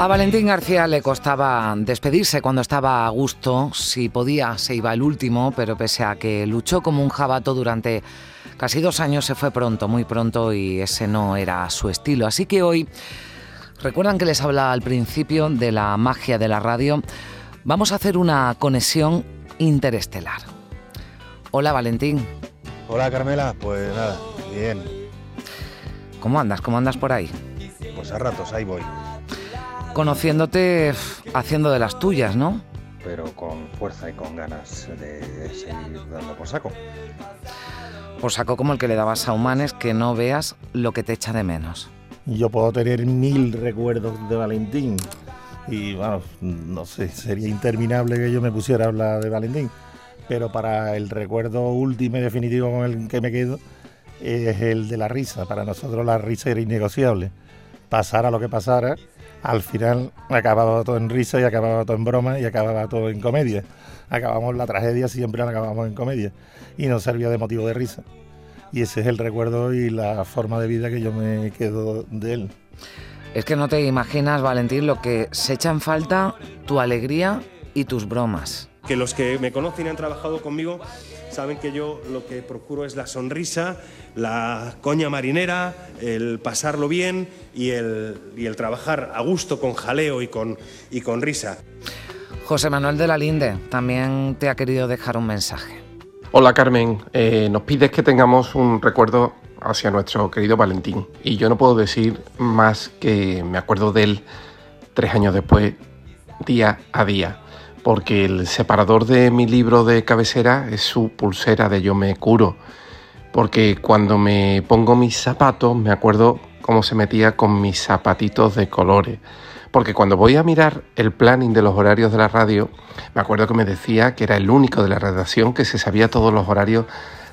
A Valentín García le costaba despedirse cuando estaba a gusto. Si podía, se iba el último, pero pese a que luchó como un jabato durante casi dos años, se fue pronto, muy pronto, y ese no era su estilo. Así que hoy, recuerdan que les hablaba al principio de la magia de la radio, vamos a hacer una conexión interestelar. Hola Valentín, Hola Carmela, pues nada, bien, ¿cómo andas? ¿Cómo andas por ahí? pues a ratos ahí voy, Conociéndote haciendo de las tuyas, ¿no? pero con fuerza y con ganas de seguir dando por saco. Por saco como el que le dabas a Humanes que no veas lo que te echa de menos. Yo puedo tener mil recuerdos de Valentín y bueno, no sé, sería interminable que yo me pusiera a hablar de Valentín, pero para el recuerdo último y definitivo con el que me quedo es el de la risa. Para nosotros la risa era innegociable. Pasara lo que pasara, al final acababa todo en risa y acababa todo en broma y acababa todo en comedia. Acabamos la tragedia, siempre la acabamos en comedia y nos servía de motivo de risa. Y ese es el recuerdo y la forma de vida que yo me quedo de él. Es que no te imaginas, Valentín, lo que se echa en falta tu alegría y tus bromas. Que los que me conocen y han trabajado conmigo saben que yo lo que procuro es la sonrisa, la coña marinera, el pasarlo bien y el, y el trabajar a gusto con jaleo y con, y con risa. José Manuel de la Linde también te ha querido dejar un mensaje. Hola Carmen, Eh, nos pides que tengamos un recuerdo hacia nuestro querido Valentín y yo no puedo decir más que me acuerdo de él tres años después, día a día, porque el separador de mi libro de cabecera es su pulsera de Yo me curo, porque cuando me pongo mis zapatos me acuerdo cómo se metía con mis zapatitos de colores. Porque cuando voy a mirar el planning de los horarios de la radio, me acuerdo que me decía que era el único de la redacción que se sabía todos los horarios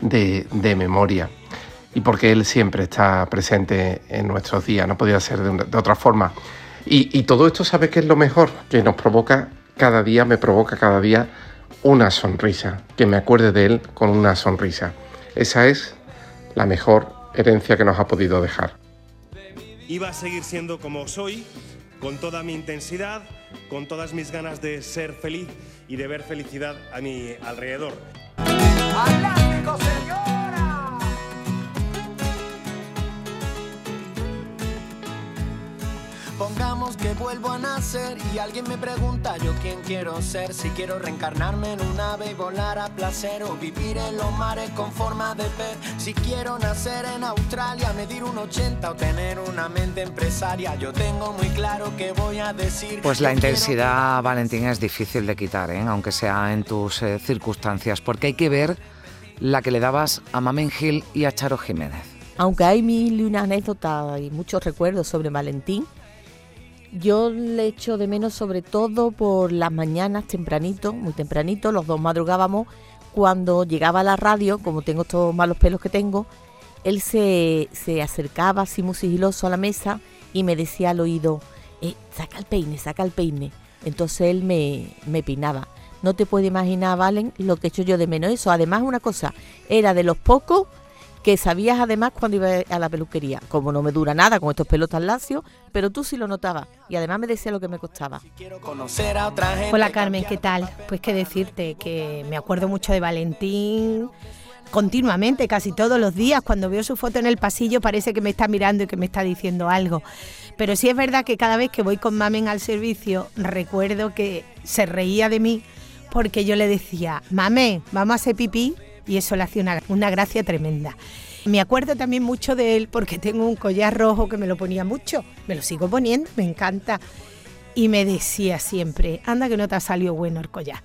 de, de memoria. Y porque él siempre está presente en nuestros días, no podía ser de, otra forma. Y, y todo esto, ¿sabes qué es lo mejor? Que nos provoca cada día, me provoca cada día una sonrisa, que me acuerde de él con una sonrisa. Esa es la mejor herencia que nos ha podido dejar. Iba a seguir siendo como soy, con toda mi intensidad, con todas mis ganas de ser feliz y de ver felicidad a mi alrededor. Que vuelvo a nacer y alguien me pregunta yo quién quiero ser. Si quiero reencarnarme en un ave y volar a placer o vivir en los mares con forma de pez. Si quiero nacer en Australia, medir un 80 o tener una mente empresaria. Yo tengo muy claro que voy a decir. Pues la Yo quiero- intensidad, Valentín, es difícil de quitar, ¿eh? aunque sea en tus eh, circunstancias, porque hay que ver la que le dabas a Mamen Gil y a Charo Jiménez. Aunque hay mil y una anécdotas y muchos recuerdos sobre Valentín, yo le echo de menos sobre todo por las mañanas tempranito, muy tempranito, los dos madrugábamos, cuando llegaba a la radio, como tengo estos malos pelos que tengo, él se, se acercaba así muy sigiloso a la mesa y me decía al oído, "Eh, saca el peine, saca el peine. Entonces él me, me peinaba. No te puedes imaginar, Valen, lo que echo yo de menos eso. Además, una cosa, era de los pocos que sabías además cuando iba a la peluquería. Como no me dura nada con estos pelos tan lacios, pero tú sí lo notabas. Y además me decía lo que me costaba. Hola Carmen, ¿qué tal? Pues qué decirte, que me acuerdo mucho de Valentín continuamente, casi todos los días. Cuando veo su foto en el pasillo parece que me está mirando y que me está diciendo algo. Pero sí es verdad que cada vez que voy con Mamen al servicio, recuerdo que se reía de mí porque yo le decía, Mamen, vamos a hacer pipí, y eso le una, una gracia tremenda. Me acuerdo también mucho de él porque tengo un collar rojo que me lo ponía mucho, me lo sigo poniendo, me encanta. Y me decía siempre, anda que no te ha salido bueno el collar.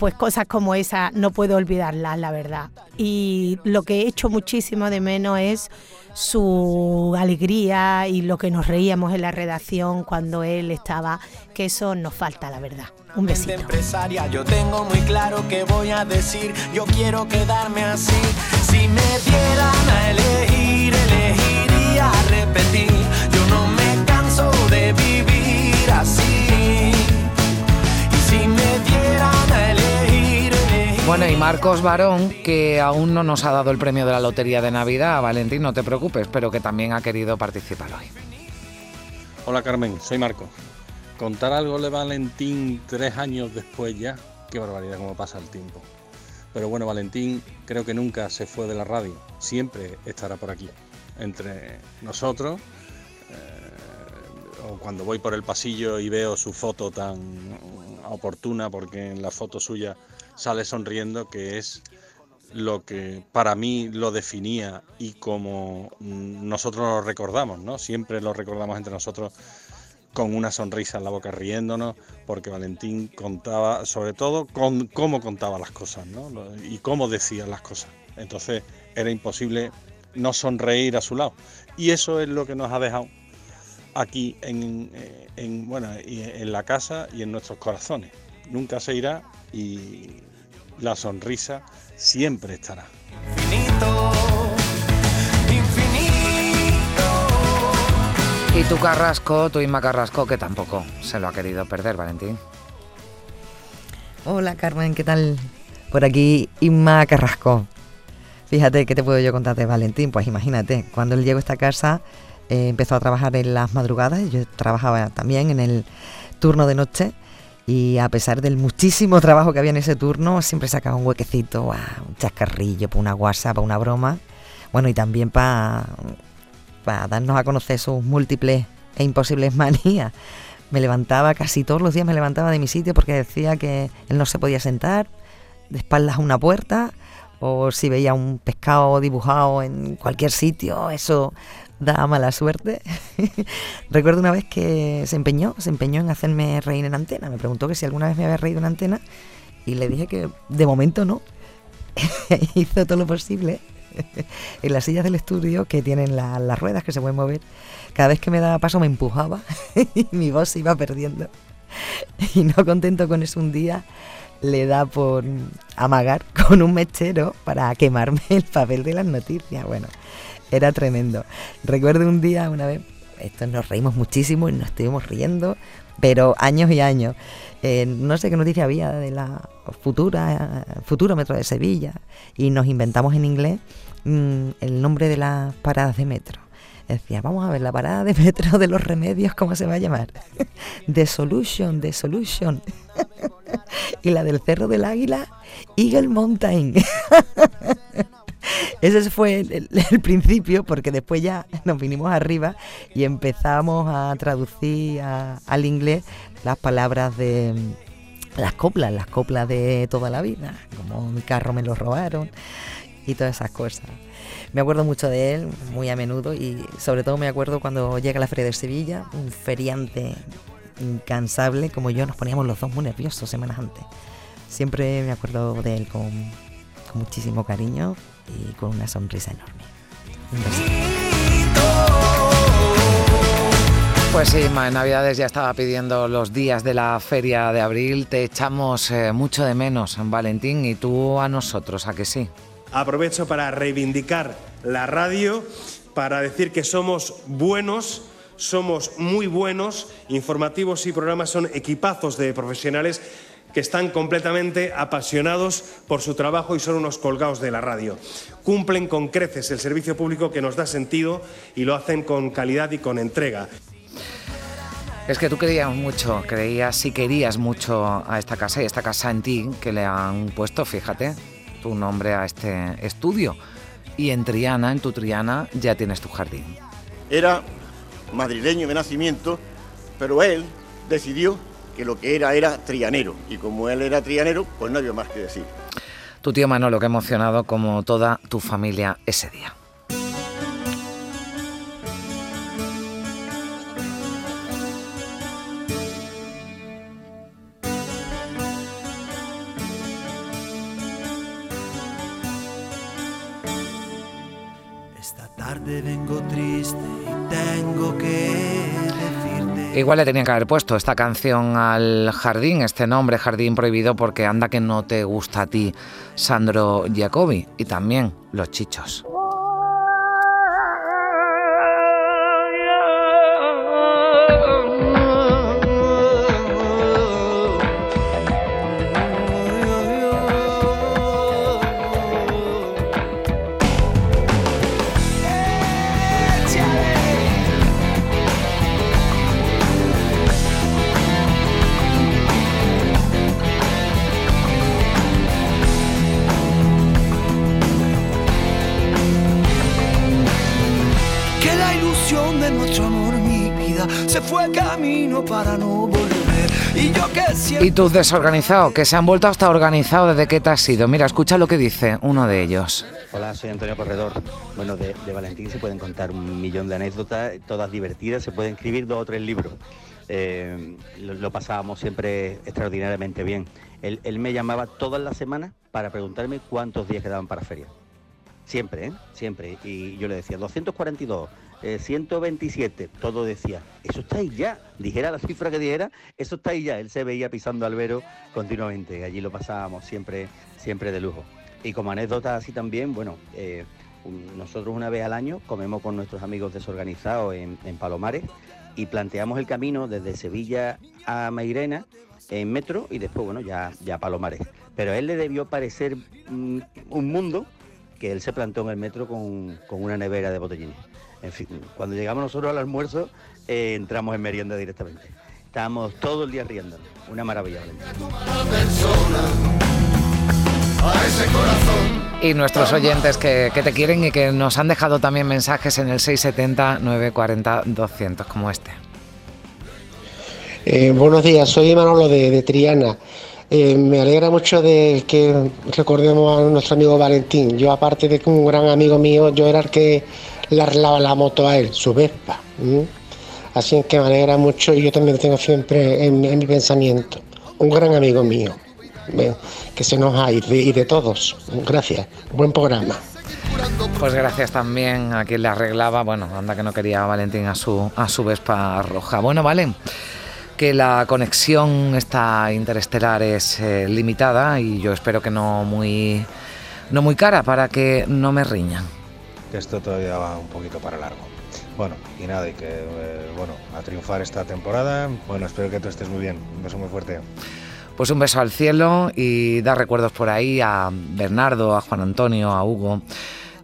pues cosas como esa no puedo olvidarlas, la verdad. Y lo que he hecho muchísimo de menos es su alegría y lo que nos reíamos en la redacción cuando él estaba, que eso nos falta, la verdad. Un besito. empresaria, yo tengo muy claro que voy a decir, yo quiero quedarme así. Si me dieran a elegir, elegiría repetir. Yo no me canso de vivir así. Y si me dieran a elegir, elegir Bueno, y Marcos Barón, que aún no nos ha dado el premio de la Lotería de Navidad, Valentín, no te preocupes, pero que también ha querido participar hoy. Hola Carmen, soy Marco. Contar algo de Valentín tres años después ya, qué barbaridad cómo pasa el tiempo. Pero bueno, Valentín creo que nunca se fue de la radio, siempre estará por aquí, entre nosotros. eh, o cuando voy por el pasillo y veo su foto tan oportuna, porque en la foto suya sale sonriendo, que es lo que para mí lo definía y como nosotros lo recordamos, ¿no? Siempre lo recordamos entre nosotros con una sonrisa en la boca riéndonos, porque Valentín contaba, sobre todo, con cómo contaba las cosas, ¿no? Y cómo decía las cosas. Entonces era imposible no sonreír a su lado. Y eso es lo que nos ha dejado aquí en, eh, en, bueno, en la casa y en nuestros corazones. Nunca se irá y la sonrisa siempre estará. Y tu Carrasco, tu Inma Carrasco, que tampoco se lo ha querido perder, Valentín. Hola Carmen, ¿qué tal? Por aquí Inma Carrasco. Fíjate, ¿qué te puedo yo contar de Valentín? Pues imagínate, cuando él llegó a esta casa eh, empezó a trabajar en las madrugadas, yo trabajaba también en el turno de noche y a pesar del muchísimo trabajo que había en ese turno, siempre sacaba un huequecito, ah, un chascarrillo, para una WhatsApp, para una broma, bueno, y también para darnos a conocer sus múltiples e imposibles manías. Me levantaba casi todos los días, me levantaba de mi sitio porque decía que él no se podía sentar de espaldas a una puerta o si veía un pescado dibujado en cualquier sitio, eso da mala suerte. Recuerdo una vez que se empeñó, se empeñó en hacerme reír en antena. Me preguntó que si alguna vez me había reído en antena y le dije que de momento no. Hizo todo lo posible en las sillas del estudio que tienen la- las ruedas que se pueden mover. Cada vez que me daba paso me empujaba y mi voz se iba perdiendo. Y no contento con eso un día, le da por amagar con un mechero para quemarme el papel de las noticias. Bueno, era tremendo. Recuerdo un día, una vez, esto nos reímos muchísimo y nos estuvimos riendo, pero años y años. Eh, no sé qué noticia había de la futura, futuro metro de Sevilla y nos inventamos en inglés mm, el nombre de las paradas de metro. Decía, vamos a ver la parada de metro de los remedios, ¿cómo se va a llamar? The Solution, The Solution. y la del Cerro del Águila, Eagle Mountain. Ese fue el, principio, porque después ya nos vinimos arriba y empezamos a traducir al inglés las palabras de las coplas, las coplas de toda la vida, como mi carro me lo robaron y todas esas cosas. Me acuerdo mucho de él, muy a menudo, y sobre todo me acuerdo cuando llega la Feria de Sevilla, un feriante incansable como yo, nos poníamos los dos muy nerviosos semanas antes. Siempre me acuerdo de él con muchísimo cariño y con una sonrisa enorme. Un besito. Pues sí, Inma, en Navidades ya estaba pidiendo los días de la feria de abril. Te echamos eh, mucho de menos, Valentín, y tú a nosotros, ¿a que sí? Aprovecho para reivindicar la radio, para decir que somos buenos, somos muy buenos, informativos y programas son equipazos de profesionales que están completamente apasionados por su trabajo y son unos colgados de la radio. Cumplen con creces el servicio público que nos da sentido y lo hacen con calidad y con entrega. Es que tú creías mucho, creías y querías mucho a esta casa y esta casa en ti, que le han puesto, fíjate, tu nombre a este estudio. Y en Triana, en tu Triana, ya tienes tu jardín. Era madrileño de nacimiento, pero él decidió que lo que era era trianero. Y como él era trianero, pues no había más que decir. Tu tío Manolo, que emocionado como toda tu familia ese día. Esta tarde vengo triste y tengo que... Igual le tenían que haber puesto esta canción al jardín, este nombre, Jardín Prohibido, porque anda que no te gusta a ti, Sandro Giacobi, y también los chichos. Y tú desorganizado, que se han vuelto hasta organizado desde que te has ido. Mira, escucha lo que dice uno de ellos. Hola, soy Antonio Corredor. Bueno, de, Valentín se pueden contar un millón de anécdotas, todas divertidas, se pueden escribir dos o tres libros. Eh, lo, pasábamos siempre extraordinariamente bien. Él, él me llamaba todas las semanas para preguntarme cuántos días quedaban para feria. Siempre, ¿eh? Siempre. Y yo le decía, 242, eh, 127, todo decía, eso está ahí ya. Dijera la cifra que dijera, eso está ahí ya. Él se veía pisando albero continuamente. Allí lo pasábamos siempre, siempre de lujo. Y como anécdota así también, bueno, eh, nosotros una vez al año comemos con nuestros amigos desorganizados en, en Palomares y planteamos el camino desde Sevilla a Mairena en metro y después, bueno, ya, ya Palomares. Pero a él le debió parecer mm, un mundo que él se plantó en el metro con, con una nevera de botellines. En fin, cuando llegamos nosotros al almuerzo, eh, entramos en merienda directamente. Estábamos todo el día riendo. Una maravilla. Y nuestros oyentes que, que te quieren y que nos han dejado también mensajes en el 670-940-200, como este. Eh, buenos días, soy Manolo de, de Triana. Eh, me alegra mucho de que recordemos a nuestro amigo Valentín. Yo, aparte de que un gran amigo mío, yo era el que le arreglaba la moto a él, su Vespa. ¿m? Así que me alegra mucho y yo también lo tengo siempre en, mi pensamiento. Un gran amigo mío, que se nos ha ido y de todos. Gracias, buen programa. Pues gracias también a quien le arreglaba, bueno, anda que no quería Valentín a su, a su Vespa roja. Bueno, vale, que la conexión esta interestelar es eh, limitada y yo espero que no muy, no muy cara para que no me riñan. Que esto todavía va un poquito para largo. Bueno, y nada, y que, eh, bueno, a triunfar esta temporada. Bueno, espero que tú estés muy bien. Un beso muy fuerte. Pues un beso al cielo y dar recuerdos por ahí a Bernardo, a Juan Antonio, a Hugo,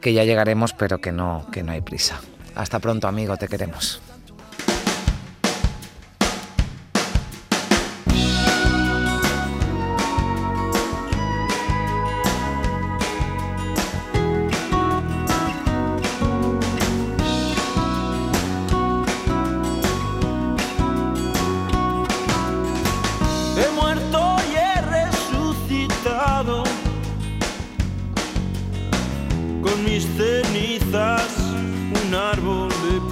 que ya llegaremos, pero que no, que no hay prisa. Hasta pronto, amigo, te queremos.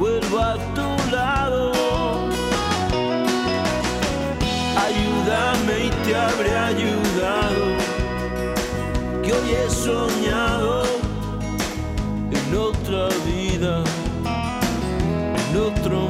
vuelvo a tu lado. Ayúdame y te habré ayudado, que hoy he soñado en otra vida, en otro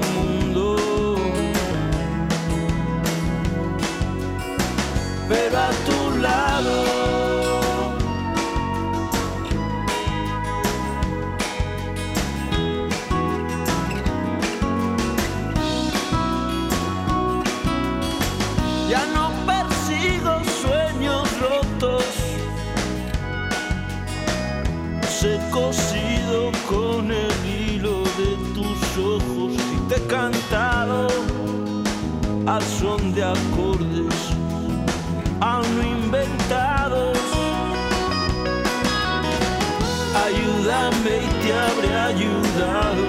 ayudado,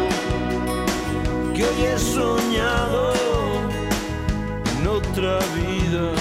que hoy he soñado en otra vida,